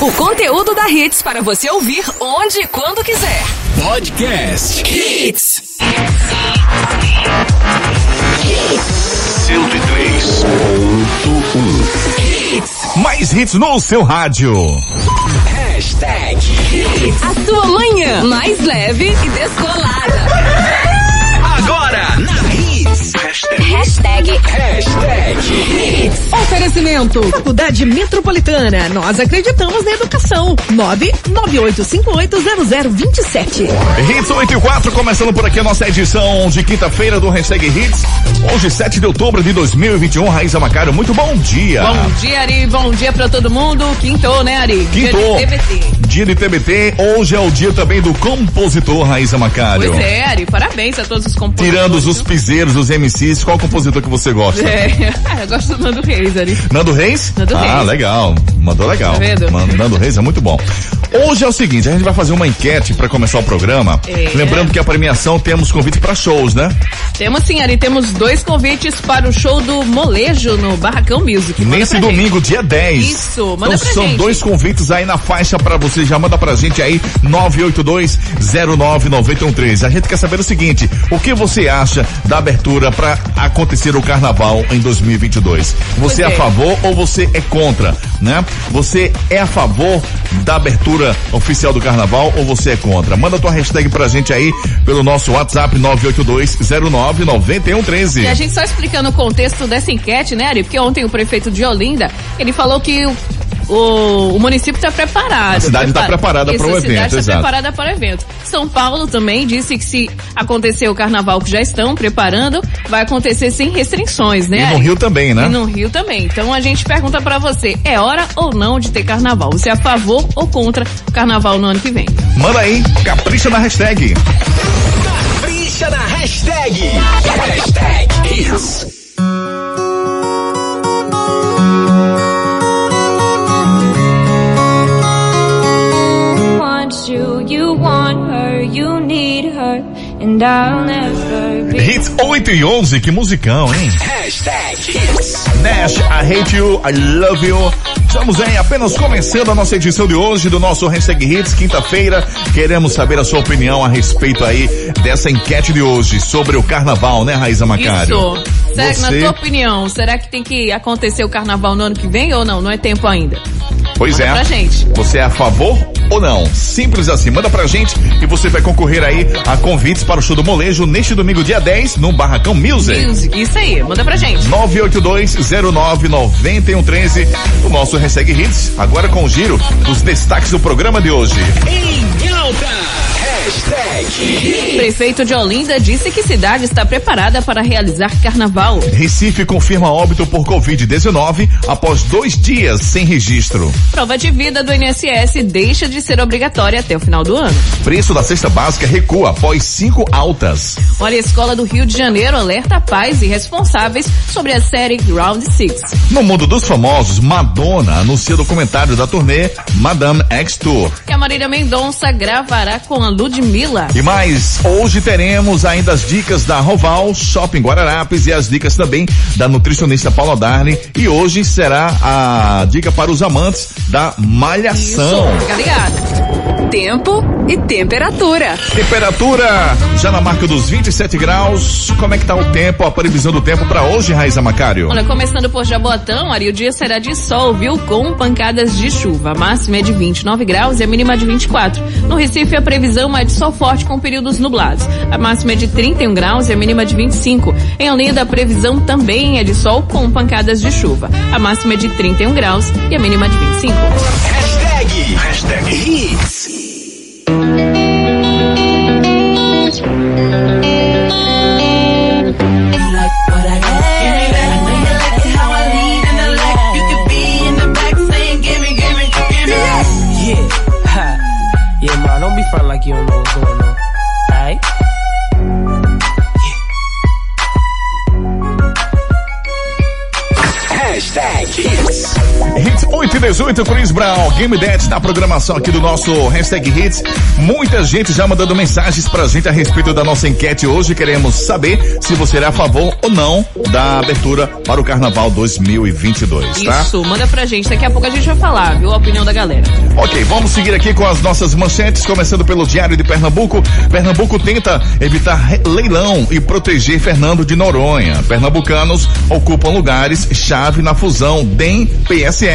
O conteúdo da Hits para você ouvir onde e quando quiser. Podcast Hits. 103.1 Mais hits no seu rádio. Hashtag Hits. A sua manhã mais leve e descolada. Hashtag. Hashtag. Hashtag Hits. Oferecimento. Faculdade Metropolitana. Nós acreditamos na educação. 998580027. Hits 8 e 4, começando por aqui a nossa edição de quinta-feira do Hashtag Hits. Hoje, 7 de outubro de 2021. Raíza Macário, muito bom dia. Bom dia, Ari. Bom dia pra todo mundo. Quintou, né, Ari? Quinto. Dia de TBT. Dia de TBT, hoje é o dia também do compositor Raíza Macário. Pois é, Ari. Parabéns a todos os compositores. Tirando os piseiros, os MCs, qual compositor que você gosta? É, eu gosto do Nando Reis, Ari. Nando Reis? Nando ah, Reis. legal. Mandou legal. Tá vendo? Man- Nando Reis é muito bom. Hoje é o seguinte, a gente vai fazer uma enquete para começar o programa. É. Lembrando que a premiação temos convite para shows, né? Temos sim, Ari. Temos dois convites para o show do Molejo no Barracão Music. Manda Nesse pra gente. domingo, dia 10. Isso, manda então pra são gente. dois convites aí na faixa pra você. Já manda pra gente aí 982-099113. A gente quer saber o seguinte: o que você acha da abertura acontecer o carnaval em 2022? Você é a é. favor ou você é contra, né? Você é a favor da abertura oficial do carnaval ou você é contra? Manda tua hashtag pra gente aí pelo nosso WhatsApp 982-099113. E a gente só explicando o contexto dessa enquete, né, Ari? Porque ontem o prefeito de Olinda, ele falou que o, o, o município está preparado. A cidade tá preparada Isso, para o A evento, cidade está preparada para o evento. São Paulo também disse que se acontecer o carnaval que já estão preparando, vai acontecer sem restrições, né? E no? Rio também, né? E no Rio também. Então a gente pergunta pra você, é hora ou não de ter carnaval? Você é a favor ou contra o carnaval no ano que vem? Manda aí, capricha na hashtag. Capricha na hashtag. Hashtag Hits. You, want her, you need her, and I'll never be. Hits 8 e 11, que musicão, hein? Hashtag Hits. Nash, I hate you, I love you. Estamos em apenas começando a nossa edição de hoje do nosso Hashtag Hits, quinta-feira. Queremos saber a sua opinião a respeito aí dessa enquete de hoje sobre o carnaval, né, Raíza Macário? Isso. Que, na Você- tua opinião, será que tem que acontecer o carnaval no ano que vem ou não? Não é tempo ainda. Pois Manda é. pra gente. Você é a favor ou não? Simples assim. Manda pra gente e você vai concorrer aí a convites para o show do Molejo neste domingo, dia 10, no Barracão Music. Music, isso aí, manda pra gente. 982-09-9113, o nosso Hashtag Hits, agora com o giro dos destaques do programa de hoje. Em alta. Hashtag. Prefeito de Olinda disse que cidade está preparada para realizar carnaval. Recife confirma óbito por Covid-19 após dois dias sem registro. Prova de vida do INSS deixa de ser obrigatória até o final do ano. Preço da cesta básica recua após cinco altas. Olha, a escola do Rio de Janeiro alerta pais e responsáveis sobre a série Round 6. No mundo dos famosos, Madonna anuncia documentário da turnê Madame X Tour. Que a Marília Mendonça gravará com a Ludmilla. E mais, hoje teremos ainda as dicas da Roval, Shopping Guararapes e as dicas também da nutricionista Paula Darne. E hoje será a dica para os amantes da malhação. Fica ligado. Tempo e temperatura. Temperatura já na marca dos 27 graus. Como é que tá o tempo, a previsão do tempo para hoje, Raiza Macário? Olha, começando por Jabotão, Ari, o dia será de sol, viu? Com pancadas de chuva. A máxima é de 29 graus e a mínima de 24. No Recife, a previsão é de sol forte com períodos nublados. A máxima é de 31 graus e a mínima de 25. Em Olinda, a previsão também é de sol com pancadas de chuva. A máxima é de 31 graus e a mínima de 25. Hashtag. Hashtag Hits. Hits 8 e 18, Chris Brown, Game That na programação aqui do nosso Hashtag Hits. Muita gente já mandando mensagens pra gente a respeito da nossa enquete hoje. Queremos saber se você é a favor ou não da abertura para o Carnaval 2022, tá? Isso, manda pra gente. Daqui a pouco a gente vai falar, viu? A opinião da galera. Ok, vamos seguir aqui com as nossas manchetes, começando pelo Diário de Pernambuco. Pernambuco tenta evitar leilão e proteger Fernando de Noronha. Pernambucanos ocupam lugares chave na fusão DEM-PSL.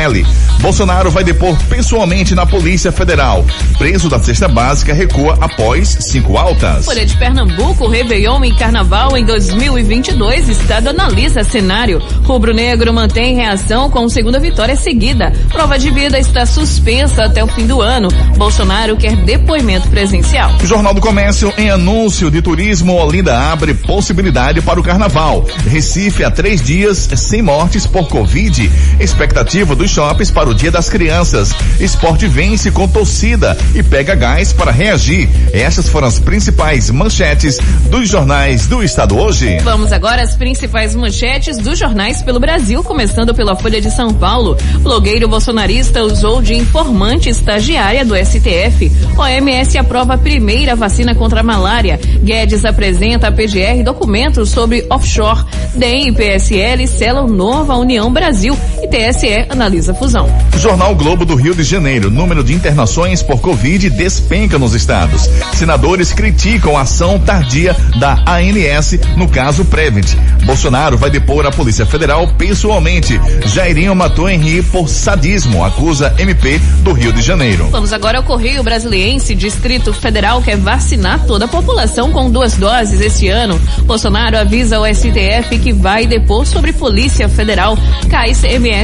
Bolsonaro vai depor pessoalmente na Polícia Federal. Preso da cesta básica recua após cinco altas. Folha de Pernambuco, Réveillon e Carnaval em 2022. Estado analisa cenário. Rubro Negro mantém reação com segunda vitória seguida. Prova de vida está suspensa até o fim do ano. Bolsonaro quer depoimento presencial. Jornal do Comércio, em anúncio de turismo, Olinda abre possibilidade para o carnaval. Recife há três dias sem mortes por Covid. Expectativa dos shoppings para o Dia das Crianças. Esporte vence com torcida e pega gás para reagir. Essas foram as principais manchetes dos jornais do estado hoje. Vamos agora às principais manchetes dos jornais pelo Brasil, começando pela Folha de São Paulo. Blogueiro bolsonarista usou de informante estagiária do STF. OMS aprova a primeira vacina contra a malária. Guedes apresenta a PGR documentos sobre offshore. DEM e PSL selam nova União Brasil TSE analisa fusão. Jornal Globo do Rio de Janeiro. Número de internações por Covid despenca nos estados. Senadores criticam a ação tardia da ANS no caso Prevent. Bolsonaro vai depor a Polícia Federal pessoalmente. Jairinho matou Henri por sadismo, acusa MP do Rio de Janeiro. Vamos agora ao Correio Brasiliense. Distrito Federal quer vacinar toda a população com duas doses esse ano. Bolsonaro avisa ao STF que vai depor sobre Polícia Federal. Cai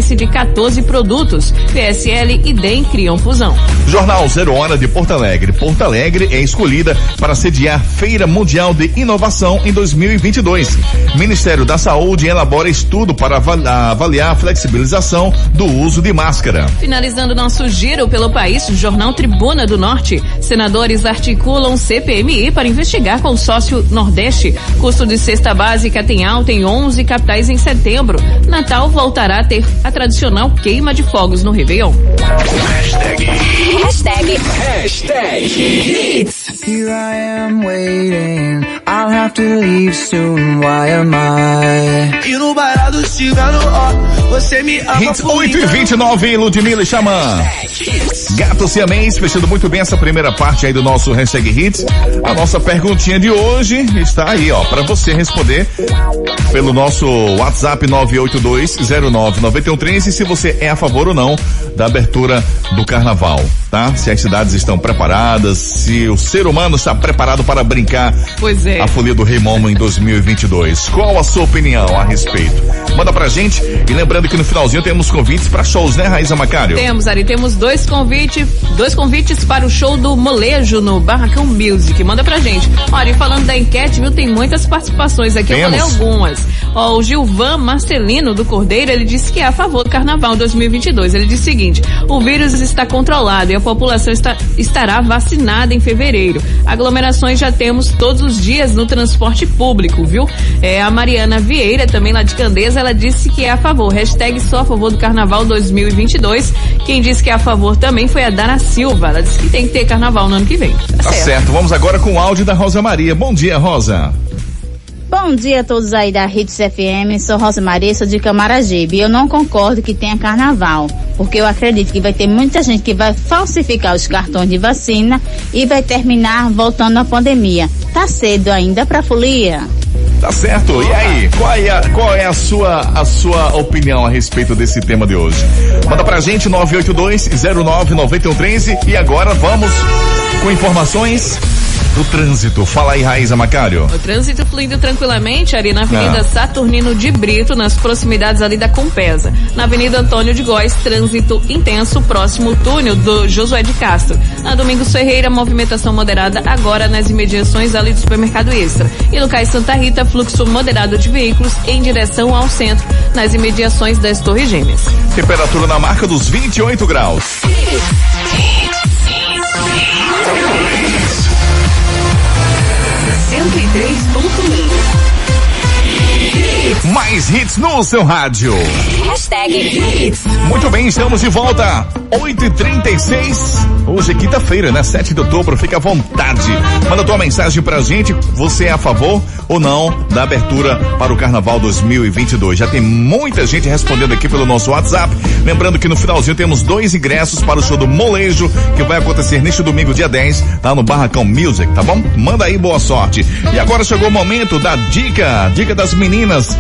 De 14 produtos. PSL e DEM criam fusão. Jornal Zero Hora de Porto Alegre. Porto Alegre é escolhida para sediar Feira Mundial de Inovação em 2022. Ministério da Saúde elabora estudo para avali- avaliar a flexibilização do uso de máscara. Finalizando nosso giro pelo país, Jornal Tribuna do Norte. Senadores articulam CPMI para investigar consórcio Nordeste. Custo de cesta básica tem alta em 11 capitais em setembro. Natal voltará a ter a tradicional queima de fogos no Réveillon. Hashtag Hashtag Hits. Here I am waiting. I'll have to leave soon. Why am I? E no chegando, ó, você me ama Hits por 8 e mim. 29, Ludmilla e Xamã. Gato Siamês, fechando muito bem essa primeira parte aí do nosso hashtag Hits. A nossa perguntinha de hoje está aí, ó, para você responder pelo nosso WhatsApp 982099113 se você é a favor ou não da abertura do carnaval, tá? Se as cidades estão preparadas, se o ser humano está preparado para brincar Pois é. a folia do Rei Momo em 2022. Qual a sua opinião a respeito? Manda pra gente e lembrando que no finalzinho temos convites para shows, né, Raíza Macário? Temos, Ari, temos dois convites, dois convites para o show do Molejo no Barracão Music. Manda pra gente. Olha, e falando da enquete, viu, tem muitas participações aqui, eu Temos. falei algumas. Ó, o Gilvan Marcelino do Cordeiro, ele disse que é a favor do Carnaval 2022. Ele disse o seguinte: o vírus está controlado e a população está, estará vacinada em fevereiro. Aglomerações já temos todos os dias no transporte público, viu? É, a Mariana Vieira, também lá de Candeza, ela disse que é a favor. Hashtag só a favor do Carnaval 2022. Quem disse que é a favor também foi a Dana Silva. Ela disse que tem que ter Carnaval no ano que vem. Tá certo, vamos agora com o áudio da Rosa Maria. Bom dia, Rosa. Bom dia a todos aí da Hits FM, sou Rosa Maria, sou de Camaragibe. Eu não concordo que tenha carnaval, porque eu acredito que vai ter muita gente que vai falsificar os cartões de vacina e vai terminar voltando à pandemia. Tá cedo ainda pra folia? Tá certo. E aí, qual é, a, qual é a sua a sua opinião a respeito desse tema de hoje? Manda pra gente 982099113 e agora vamos com informações do trânsito. Fala aí, Raíza Macário. O trânsito fluindo tranquilamente ali na Avenida Ah. Saturnino de Brito, nas proximidades ali da Compesa. Na Avenida Antônio de Góes, trânsito intenso próximo túnel do Josué de Castro. Na Domingos Ferreira, movimentação moderada agora nas imediações ali do supermercado Extra. E no Cais Santa Rita, fluxo moderado de veículos em direção ao centro, nas imediações das Torres Gêmeas. Temperatura na marca dos 28 graus. Um. Mais hits no seu rádio. Hashtag. Muito bem, estamos de volta. 8h36. Hoje é quinta-feira, né? 7 de outubro. Fica à vontade. Manda tua mensagem pra gente. Você é a favor ou não da abertura para o Carnaval 2022? Já tem muita gente respondendo aqui pelo nosso WhatsApp. Lembrando que no finalzinho temos dois ingressos para o show do Molejo, que vai acontecer neste domingo, dia 10, lá no Barracão Music, tá bom? Manda aí, boa sorte. E agora chegou o momento da dica, dica das meninas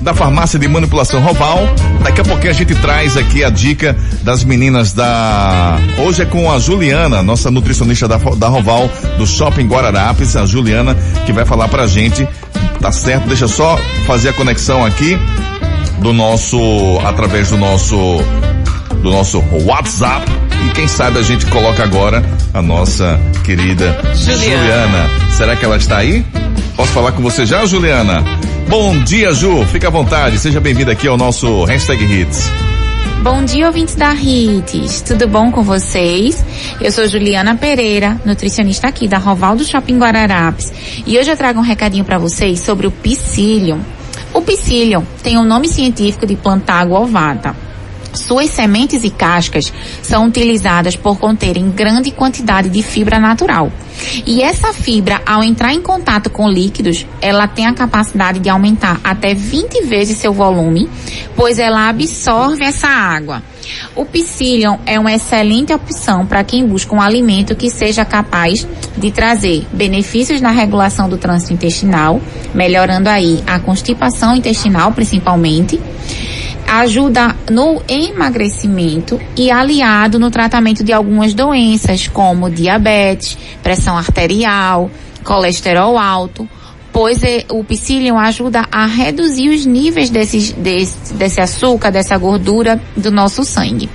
da farmácia de manipulação Roval. Daqui a pouquinho a gente traz aqui a dica das meninas da. Hoje é com a Juliana, nossa nutricionista da, da Roval, do Shopping Guararapes, a Juliana, que vai falar pra gente. Tá certo? Deixa só fazer a conexão aqui do nosso. através do nosso. do nosso WhatsApp. E quem sabe a gente coloca agora a nossa querida Juliana. Juliana. Será que ela está aí? Posso falar com você já, Juliana? Bom dia, Ju. Fica à vontade. Seja bem-vinda aqui ao nosso Hashtag Hits. Bom dia, ouvintes da Hits. Tudo bom com vocês? Eu sou Juliana Pereira, nutricionista aqui da Roval do Shopping Guararapes. E hoje eu trago um recadinho para vocês sobre o psyllium. O psyllium tem o um nome científico de plantágua ovata. Suas sementes e cascas são utilizadas por conterem grande quantidade de fibra natural. E essa fibra, ao entrar em contato com líquidos, ela tem a capacidade de aumentar até 20 vezes seu volume, pois ela absorve essa água. O psyllium é uma excelente opção para quem busca um alimento que seja capaz de trazer benefícios na regulação do trânsito intestinal, melhorando aí a constipação intestinal principalmente ajuda no emagrecimento e aliado no tratamento de algumas doenças como diabetes, pressão arterial, colesterol alto, pois o psyllium ajuda a reduzir os níveis desses, desse, desse açúcar, dessa gordura do nosso sangue.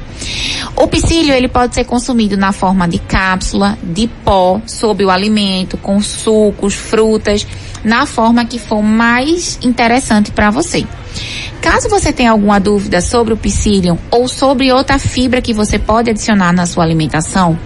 O psyllium ele pode ser consumido na forma de cápsula, de pó, sob o alimento, com sucos, frutas, na forma que for mais interessante para você. Caso você tenha alguma dúvida sobre o psyllium ou sobre outra fibra que você pode adicionar na sua alimentação,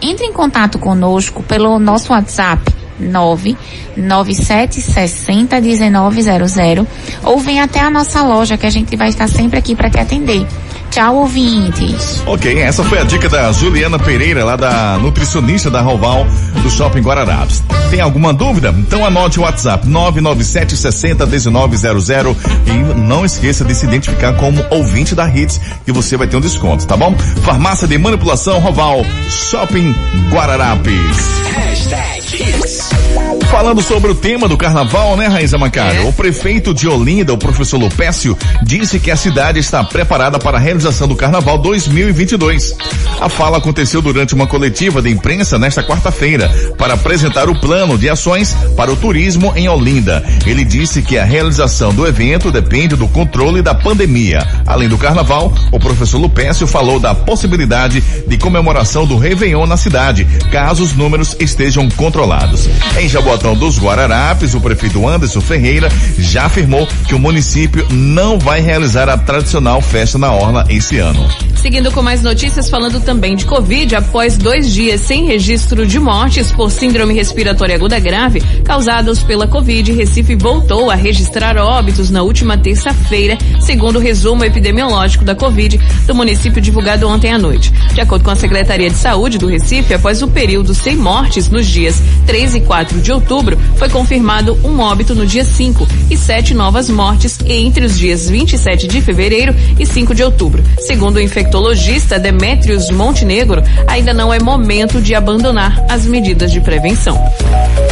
entre em contato conosco pelo nosso WhatsApp 997601900 ou vem até a nossa loja que a gente vai estar sempre aqui para te atender. Tchau, ouvintes. Ok, essa foi a dica da Juliana Pereira, lá da nutricionista da Roval do Shopping Guararapes. Tem alguma dúvida? Então anote o WhatsApp 997 60 1900 e não esqueça de se identificar como ouvinte da Hits que você vai ter um desconto, tá bom? Farmácia de Manipulação Roval, Shopping Guararapes. Hashtag Hits. Falando sobre o tema do carnaval, né, Raíza Macário? O prefeito de Olinda, o professor Lupécio, disse que a cidade está preparada para a realização do carnaval 2022. A fala aconteceu durante uma coletiva de imprensa nesta quarta-feira para apresentar o plano de ações para o turismo em Olinda. Ele disse que a realização do evento depende do controle da pandemia. Além do carnaval, o professor Lupécio falou da possibilidade de comemoração do Réveillon na cidade, caso os números estejam controlados. Em Jaboatão dos Guararapes, o prefeito Anderson Ferreira já afirmou que o município não vai realizar a tradicional festa na Orla esse ano. Seguindo com mais notícias, falando também de Covid, após dois dias sem registro de mortes por síndrome respiratória aguda grave causados pela Covid, Recife voltou a registrar óbitos na última terça-feira, segundo o resumo epidemiológico da Covid do município divulgado ontem à noite. De acordo com a Secretaria de Saúde do Recife, após o período sem mortes nos dias 3 e 4 de outubro, foi confirmado um óbito no dia 5 e sete novas mortes entre os dias 27 de fevereiro e 5 de outubro. Segundo o infectologista Demetrios Montenegro, ainda não é momento de abandonar as medidas de prevenção.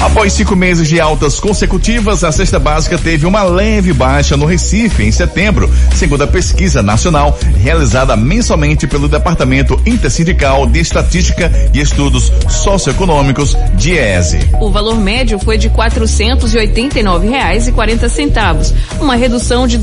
Após cinco meses de altas consecutivas, a cesta básica teve uma leve baixa no Recife em setembro, segundo a pesquisa nacional realizada mensalmente pelo Departamento Intersindical de Estatística e Estudos Socioeconômicos, DIESE. O valor médio foi de quarenta centavos, uma redução de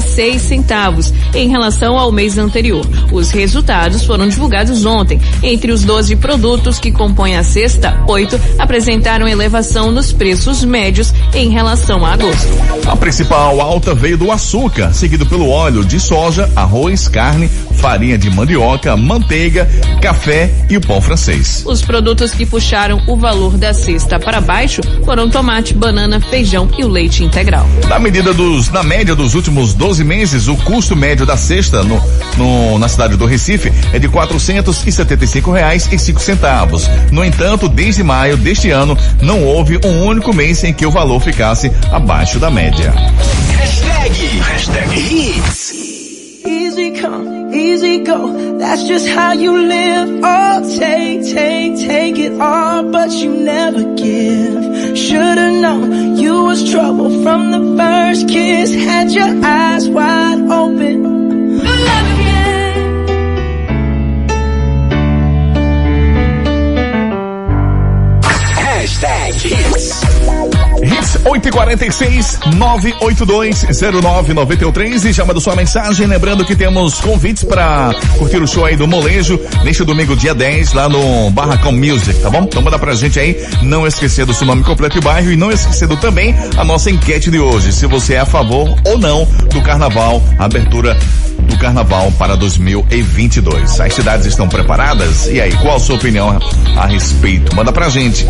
seis centavos em relação ao mês anterior. Os resultados foram divulgados ontem. Entre os 12 produtos que compõem a cesta, oito apresentaram elevação nos preços médios em relação a agosto. A principal alta veio do açúcar, seguido pelo óleo de soja, arroz, carne, farinha de mandioca, manteiga, café e o pão francês. Os produtos que puxaram o valor da cesta para baixo foram tomate, banana, feijão e o leite integral. Na medida dos, na média dos últimos 12 meses, o custo médio da cesta no, no, na cidade do Recife é de quatrocentos e setenta e cinco reais e cinco centavos. No entanto, desde maio deste ano, não houve um único mês em que o valor ficasse abaixo da média. Hashtag, hashtag hits. Easy go. That's just how you live. Oh, take, take, take it all, but you never give. Should've known you was trouble from the first kiss. Had your eyes wide open. Hashtag hits. Hits 846 982099113 e já manda sua mensagem. Lembrando que temos convites para curtir o show aí do Molejo neste domingo, dia 10, lá no Barracão Music, tá bom? Então manda pra gente aí, não esquecer do seu nome completo e bairro e não esquecendo também a nossa enquete de hoje, se você é a favor ou não do carnaval, abertura do carnaval para 2022. As cidades estão preparadas? E aí, qual a sua opinião a respeito? Manda pra gente.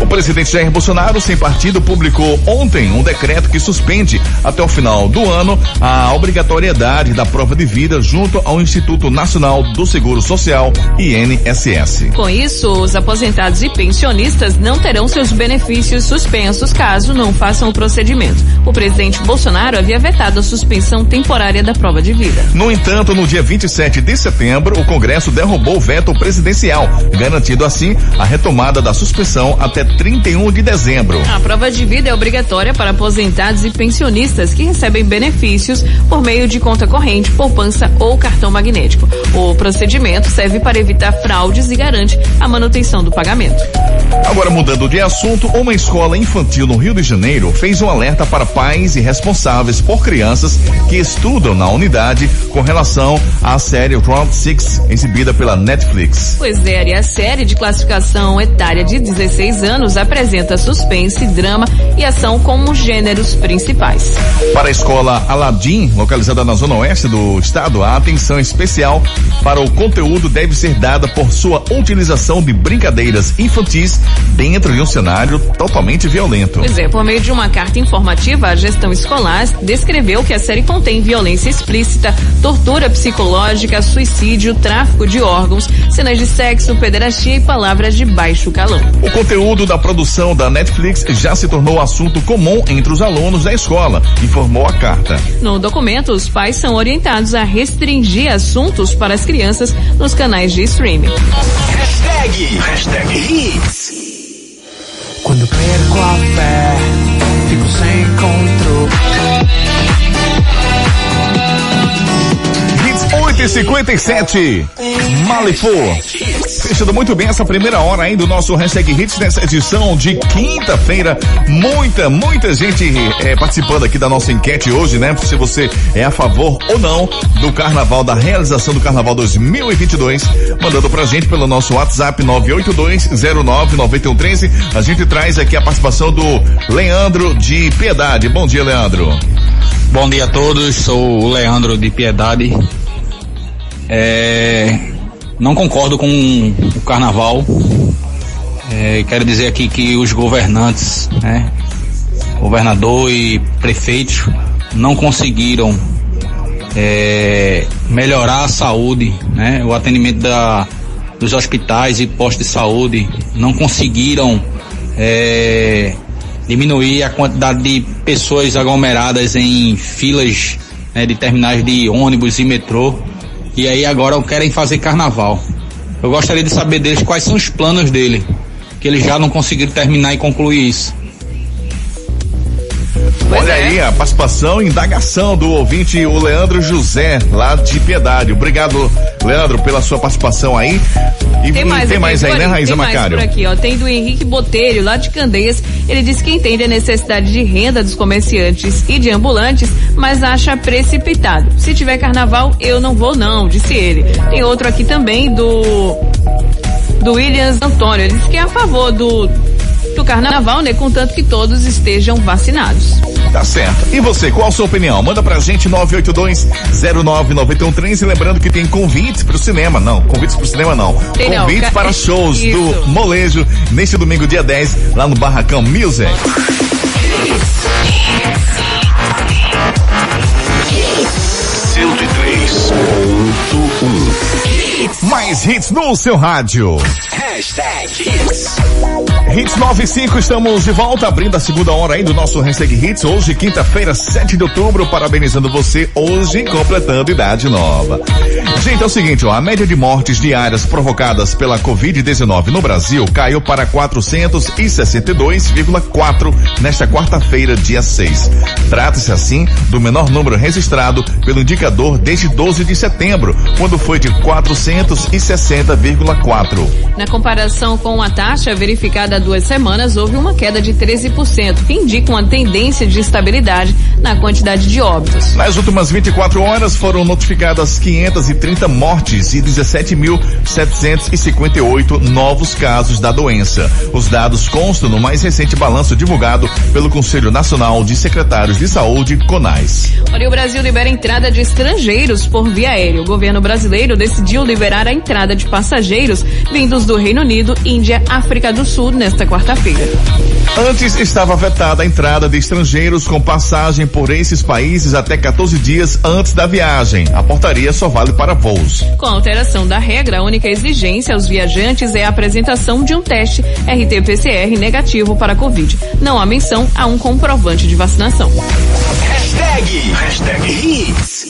O presidente Jair Bolsonaro, sem partido, publicou ontem um decreto que suspende até o final do ano a obrigatoriedade da prova de vida junto ao Instituto Nacional do Seguro Social, INSS. Com isso, os aposentados e pensionistas não terão seus benefícios suspensos caso não façam o procedimento. O presidente Bolsonaro havia vetado a suspensão temporária da prova de vida. No entanto, no dia 27 de setembro, o Congresso derrubou o veto presidencial, garantindo assim a retomada da suspensão até 31 de dezembro. A prova de vida é obrigatória para aposentados e pensionistas que recebem benefícios por meio de conta corrente, poupança ou cartão magnético. O procedimento serve para evitar fraudes e garante a manutenção do pagamento. Agora mudando de assunto, uma escola infantil no Rio de Janeiro fez um alerta para pais e responsáveis por crianças que estudam na unidade com relação à série Round Six exibida pela Netflix. Pois é, e a série de classificação etária de 16 anos apresenta suspense, drama e ação como gêneros principais. Para a escola Aladim, localizada na zona oeste do estado, a atenção especial para o conteúdo deve ser dada por sua utilização de brincadeiras infantis dentro de um cenário totalmente violento. Pois é, por meio de uma carta informativa, a gestão escolar descreveu que a série contém violência explícita, tortura psicológica, suicídio, tráfico de órgãos, cenas de sexo, pederastia e palavras de baixo calão. O conteúdo da produção da Netflix já se tornou assunto comum entre os alunos da escola, informou a carta. No documento, os pais são orientados a restringir assuntos para as crianças nos canais de streaming. Hashtag, hashtag hits. Quando perco a fé, fico sem controle. Hits 8 57 Malifu. Fechando muito bem essa primeira hora aí do nosso hashtag Hits nessa edição de quinta-feira. Muita, muita gente eh, participando aqui da nossa enquete hoje, né? Se você é a favor ou não do carnaval, da realização do carnaval 2022, mandando pra gente pelo nosso WhatsApp 982099113. A gente traz aqui a participação do Leandro de Piedade. Bom dia, Leandro. Bom dia a todos, sou o Leandro de Piedade. É, não concordo com o carnaval. É, quero dizer aqui que os governantes, né, governador e prefeitos, não conseguiram é, melhorar a saúde, né, o atendimento da, dos hospitais e postos de saúde, não conseguiram é, diminuir a quantidade de pessoas aglomeradas em filas né, de terminais de ônibus e metrô. E aí agora querem fazer carnaval. Eu gostaria de saber deles quais são os planos dele, que eles já não conseguiram terminar e concluir isso. Olha aí a participação e indagação do ouvinte, o Leandro José, lá de Piedade. Obrigado, Leandro, pela sua participação aí. E Tem mais, tem mais aí, né, aí, Raíza tem mais Macário? por aqui, ó. Tem do Henrique Botelho, lá de Candeias. Ele diz que entende a necessidade de renda dos comerciantes e de ambulantes, mas acha precipitado. Se tiver carnaval, eu não vou não, disse ele. Tem outro aqui também do do Williams Antônio. Ele diz que é a favor do pro carnaval, né? Contanto que todos estejam vacinados. Tá certo. E você, qual a sua opinião? Manda pra gente 982-099113. Lembrando que tem convites pro cinema. Não, convites pro cinema não. Tem não, convites ca- para shows Isso. do Molejo neste domingo, dia 10, lá no Barracão Music. Mais hits no seu rádio. Hashtag Hits. Hits 95, estamos de volta, abrindo a segunda hora aí do nosso Hashtag Hits. Hoje, quinta-feira, 7 de outubro, parabenizando você, hoje, completando idade nova. Gente, é o seguinte, ó, a média de mortes diárias provocadas pela Covid-19 no Brasil caiu para 462,4 nesta quarta-feira, dia 6. Trata-se, assim, do menor número registrado pelo indicador desde 12 de setembro, quando foi de 460,4. Comparação com a taxa verificada há duas semanas, houve uma queda de 13%, que indica uma tendência de estabilidade na quantidade de óbitos. Nas últimas 24 horas foram notificadas 530 mortes e 17.758 novos casos da doença. Os dados constam no mais recente balanço divulgado pelo Conselho Nacional de Secretários de Saúde, CONAS. Olha, o Brasil libera a entrada de estrangeiros por via aérea. O governo brasileiro decidiu liberar a entrada de passageiros vindos do Reino Unido, Índia, África do Sul nesta quarta-feira. Antes estava vetada a entrada de estrangeiros com passagem por esses países até 14 dias antes da viagem. A portaria só vale para voos. Com a alteração da regra, a única exigência aos viajantes é a apresentação de um teste RT-PCR negativo para a Covid. Não há menção a um comprovante de vacinação. Hashtag. Hashtag Hits.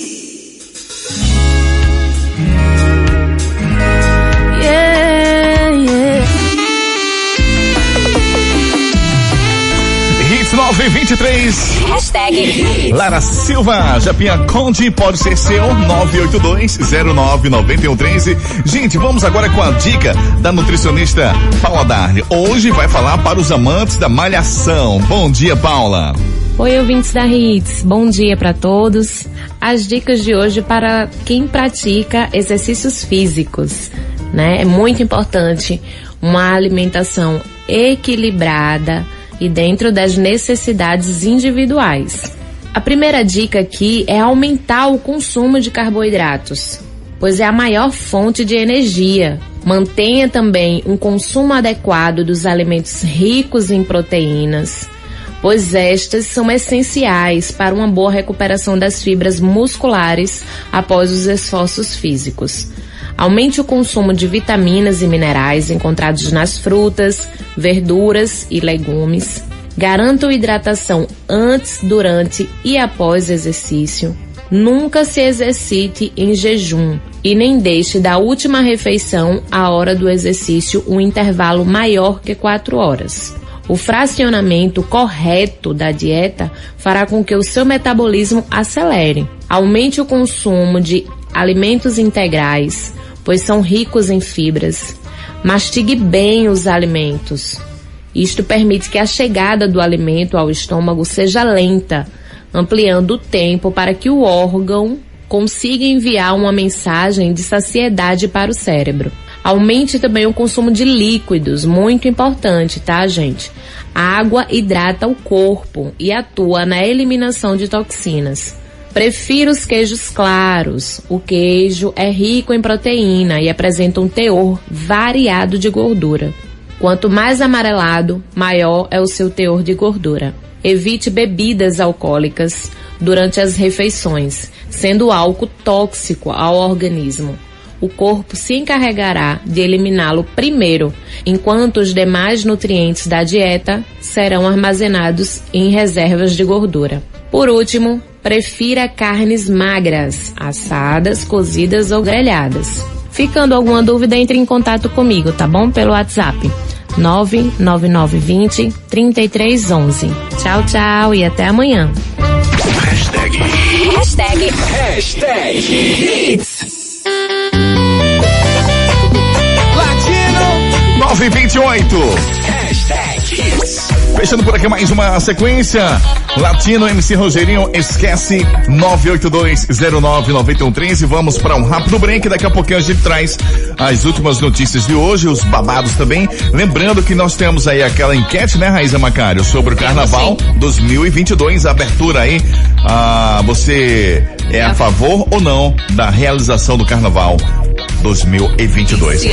2023. Hashtag Lara Silva, Japinha Conde, pode ser seu 982099113. Gente, vamos agora com a dica da nutricionista Paula Darne. Hoje vai falar para os amantes da malhação. Bom dia, Paula. Oi, ouvintes da Hits. Bom dia para todos. As dicas de hoje para quem pratica exercícios físicos, né? É muito importante uma alimentação equilibrada, e dentro das necessidades individuais. A primeira dica aqui é aumentar o consumo de carboidratos, pois é a maior fonte de energia. Mantenha também um consumo adequado dos alimentos ricos em proteínas, pois estas são essenciais para uma boa recuperação das fibras musculares após os esforços físicos. Aumente o consumo de vitaminas e minerais encontrados nas frutas, verduras e legumes. Garanta hidratação antes, durante e após exercício. Nunca se exercite em jejum e nem deixe da última refeição à hora do exercício um intervalo maior que 4 horas. O fracionamento correto da dieta fará com que o seu metabolismo acelere. Aumente o consumo de alimentos integrais, pois são ricos em fibras. Mastigue bem os alimentos. Isto permite que a chegada do alimento ao estômago seja lenta, ampliando o tempo para que o órgão consiga enviar uma mensagem de saciedade para o cérebro. Aumente também o consumo de líquidos, muito importante, tá, gente? A água hidrata o corpo e atua na eliminação de toxinas. Prefiro os queijos claros. O queijo é rico em proteína e apresenta um teor variado de gordura. Quanto mais amarelado, maior é o seu teor de gordura. Evite bebidas alcoólicas durante as refeições, sendo o álcool tóxico ao organismo. O corpo se encarregará de eliminá-lo primeiro, enquanto os demais nutrientes da dieta serão armazenados em reservas de gordura. Por último, prefira carnes magras, assadas, cozidas ou grelhadas. Ficando alguma dúvida, entre em contato comigo, tá bom? Pelo WhatsApp 99920 3311. Tchau, tchau e até amanhã. Hashtag. Hashtag. Hashtag Hits. Latino 928. Hashtag Hits. Fechando por aqui mais uma sequência. Latino MC Rogerinho, esquece 982099113. Vamos para um rápido break. Daqui a pouquinho a gente traz as últimas notícias de hoje, os babados também. Lembrando que nós temos aí aquela enquete, né, Raíza Macário, sobre o Carnaval 2022. Abertura aí. Ah, você é a favor ou não da realização do Carnaval 2022?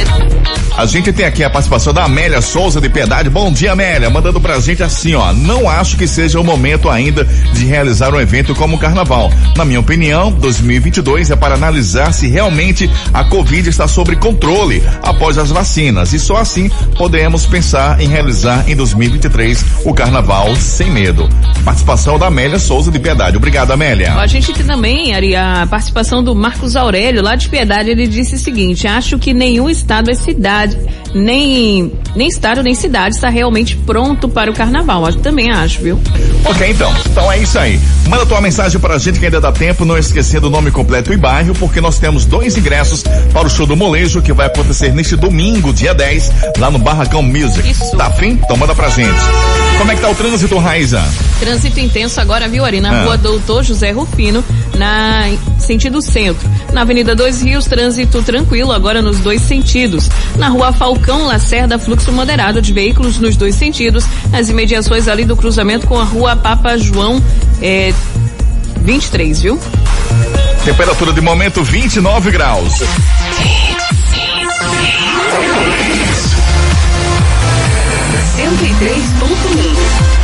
A gente tem aqui a participação da Amélia Souza de Piedade. Bom dia, Amélia. Mandando pra gente assim, ó. Não acho que seja o momento ainda de realizar um evento como o Carnaval. Na minha opinião, 2022 é para analisar se realmente a Covid está sob controle após as vacinas. E só assim podemos pensar em realizar em 2023 o Carnaval sem medo. Participação da Amélia Souza de Piedade. Obrigado, Amélia. A gente tem também, Ari, a participação do Marcos Aurélio, lá de Piedade, ele disse o seguinte, acho que nenhum estado é cidade, nem, nem estado, nem cidade está realmente pronto para o carnaval. Eu também acho, viu? Ok, então. Então é isso aí. Manda tua mensagem pra gente que ainda dá tempo, não esquecendo o nome completo e bairro, porque nós temos dois ingressos para o show do Molejo que vai acontecer neste domingo, dia 10, lá no Barracão Music. Isso. Tá afim? Então manda pra gente. Como é que tá o trânsito, Raiza? Trânsito intenso agora, viu, Ari? Na Ah. rua Doutor José Rufino, na sentido centro. Na Avenida Dois Rios, trânsito tranquilo agora nos dois sentidos. Na rua Falcão Lacerda, fluxo moderado de veículos nos dois sentidos. Nas imediações ali do cruzamento com a rua Papa João, é, 23, viu? Temperatura de momento 29 graus. 103.1.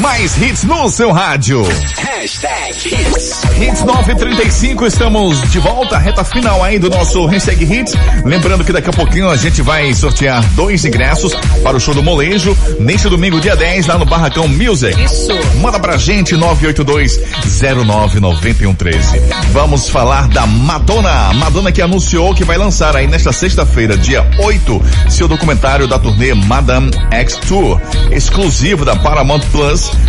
Mais hits no seu rádio. Hashtag Hits. Hits 935, estamos de volta, reta final aí do nosso Hashtag Hits. Lembrando que daqui a pouquinho a gente vai sortear dois ingressos para o show do Molejo, neste domingo, dia 10, lá no Barracão Music. Isso. Manda pra gente, 982-099113. Vamos falar da Madonna. Madonna que anunciou que vai lançar aí nesta sexta-feira, dia 8, seu documentário da turnê Madame X Tour, exclusivo da Paramount Plus,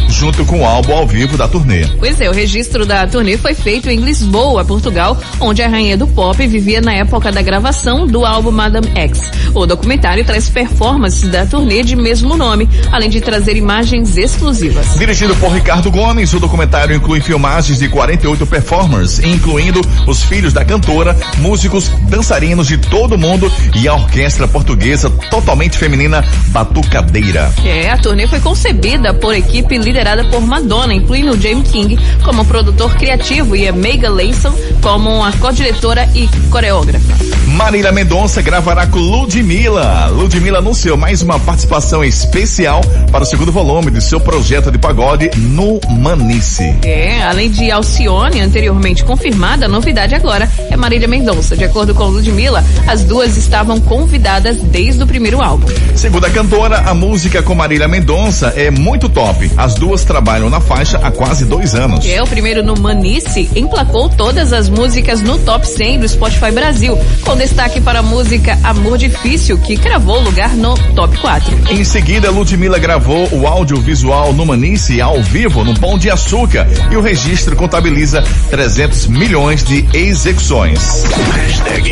junto com o álbum ao vivo da turnê. Pois é, o registro da turnê foi feito em Lisboa, Portugal, onde a rainha do pop vivia na época da gravação do álbum Madame X. O documentário traz performances da turnê de mesmo nome, além de trazer imagens exclusivas. Dirigido por Ricardo Gomes, o documentário inclui filmagens de 48 performers, incluindo os filhos da cantora, músicos, dançarinos de todo o mundo e a orquestra portuguesa totalmente feminina Batucadeira. É, a turnê foi concebida por equipe liderada por Madonna, incluindo James King como produtor criativo e a Megan Layson como a co-diretora e coreógrafa. Marília Mendonça gravará com Ludmilla. Ludmilla anunciou mais uma participação especial para o segundo volume de seu projeto de pagode no Manice. É, além de Alcione, anteriormente confirmada, a novidade agora é Marília Mendonça. De acordo com Ludmilla, as duas estavam convidadas desde o primeiro álbum. Segundo a cantora, a música com Marília Mendonça é muito top. As duas trabalham na faixa há quase dois anos. É, o primeiro no Manice emplacou todas as músicas no top 100 do Spotify Brasil, com destaque para a música Amor Difícil, que cravou lugar no top 4. Em seguida, Ludmilla gravou o audiovisual no Manice ao vivo no Pão de Açúcar e o registro contabiliza 300 milhões de execuções. Hashtag.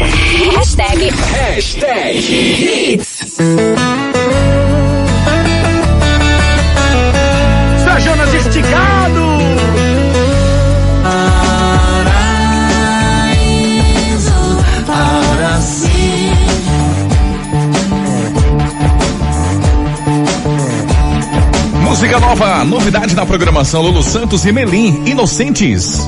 Hashtag. Hashtag Hits. Jonas esticado. Música nova, novidade na programação Lulu Santos e Melim, Inocentes.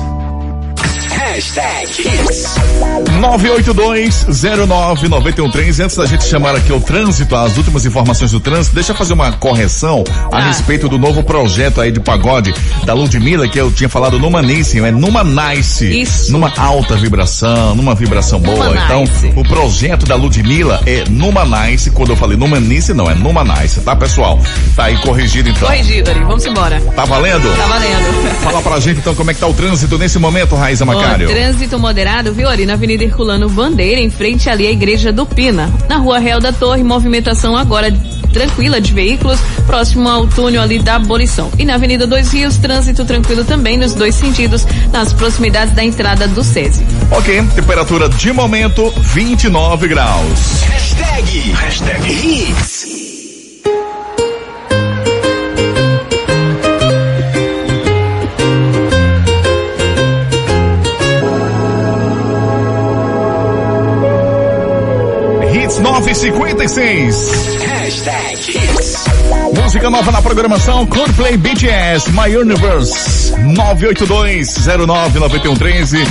Hashtag Hits. 982-09-913. Antes da gente chamar aqui o trânsito, as últimas informações do trânsito, deixa eu fazer uma correção a Ah. respeito do novo projeto aí de pagode da Ludmilla, que eu tinha falado numa Nice, é numa Nice. Isso. Numa alta vibração, numa vibração boa. Numa então, Nice. o projeto da Ludmilla é numa Nice. Quando eu falei numa Nice, não, é numa Nice, tá, pessoal? Tá aí corrigido então. Corrigido, Ari. Vamos embora. Tá valendo? Tá valendo. Fala pra gente então como é que tá o trânsito nesse momento, Raíza Macário. Trânsito moderado, viu, ali na Avenida Herculano Bandeira, em frente ali à Igreja do Pina. Na Rua Real da Torre, movimentação agora tranquila de veículos, próximo ao túnel ali da Abolição. E na Avenida Dois Rios, trânsito tranquilo também nos dois sentidos, nas proximidades da entrada do SESI. Ok, temperatura de momento 29 graus. Hashtag. Hashtag Hits. 956. Música nova na programação, Coldplay BTS, My Universe, 982099113.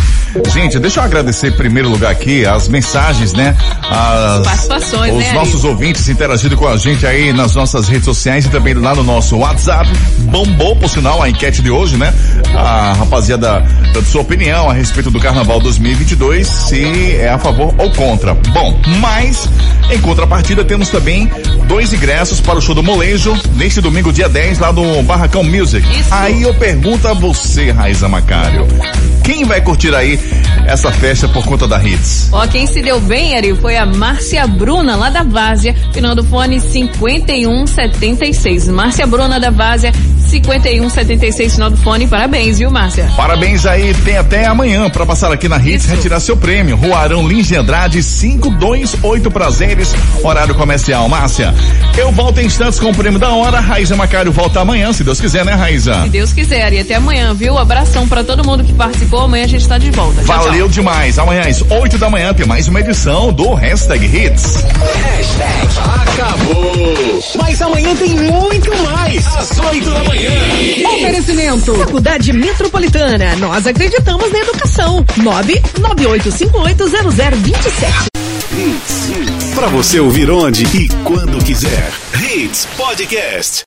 Gente, deixa eu agradecer em primeiro lugar aqui as mensagens, né? As, Participações, os né, nossos Ari? ouvintes interagindo com a gente aí nas nossas redes sociais e também lá no nosso WhatsApp. Bombou, por sinal, a enquete de hoje, né? A rapaziada dando sua opinião a respeito do Carnaval 2022, se é a favor ou contra. Bom, mas em contrapartida temos também dois ingressos para o show do Molejo neste domingo, dia 10, lá no Barracão Music. Aí eu pergunto a você, Raiza Macário, quem vai curtir aí essa festa por conta da Hits? Ó, quem se deu bem, Ari, foi a Márcia Bruna, lá da Várzea, final do fone 5176. Márcia Bruna da Várzea, 5176, final do fone. Parabéns, viu, Márcia? Parabéns aí, tem até amanhã para passar aqui na Hits retirar seu prêmio. Rua Arão Lins de Andrade, 528 prazeres, horário comercial. Márcia, eu volto em instantes com o prêmio da hora. Raíza Macário volta amanhã, se Deus quiser, né, Raíza? Se Deus quiser, e até amanhã, viu? Abração pra todo mundo que participou. Amanhã a gente tá de volta. Tchau, tchau. Valeu demais. Amanhã às 8 da manhã tem mais uma edição do Hashtag Hits. Hashtag acabou. Mas amanhã tem muito mais. Às 8 da manhã. Oferecimento. Faculdade Metropolitana. Nós acreditamos na educação. 998580027. Hits. Pra você ouvir onde e quando quiser. Hits Podcast.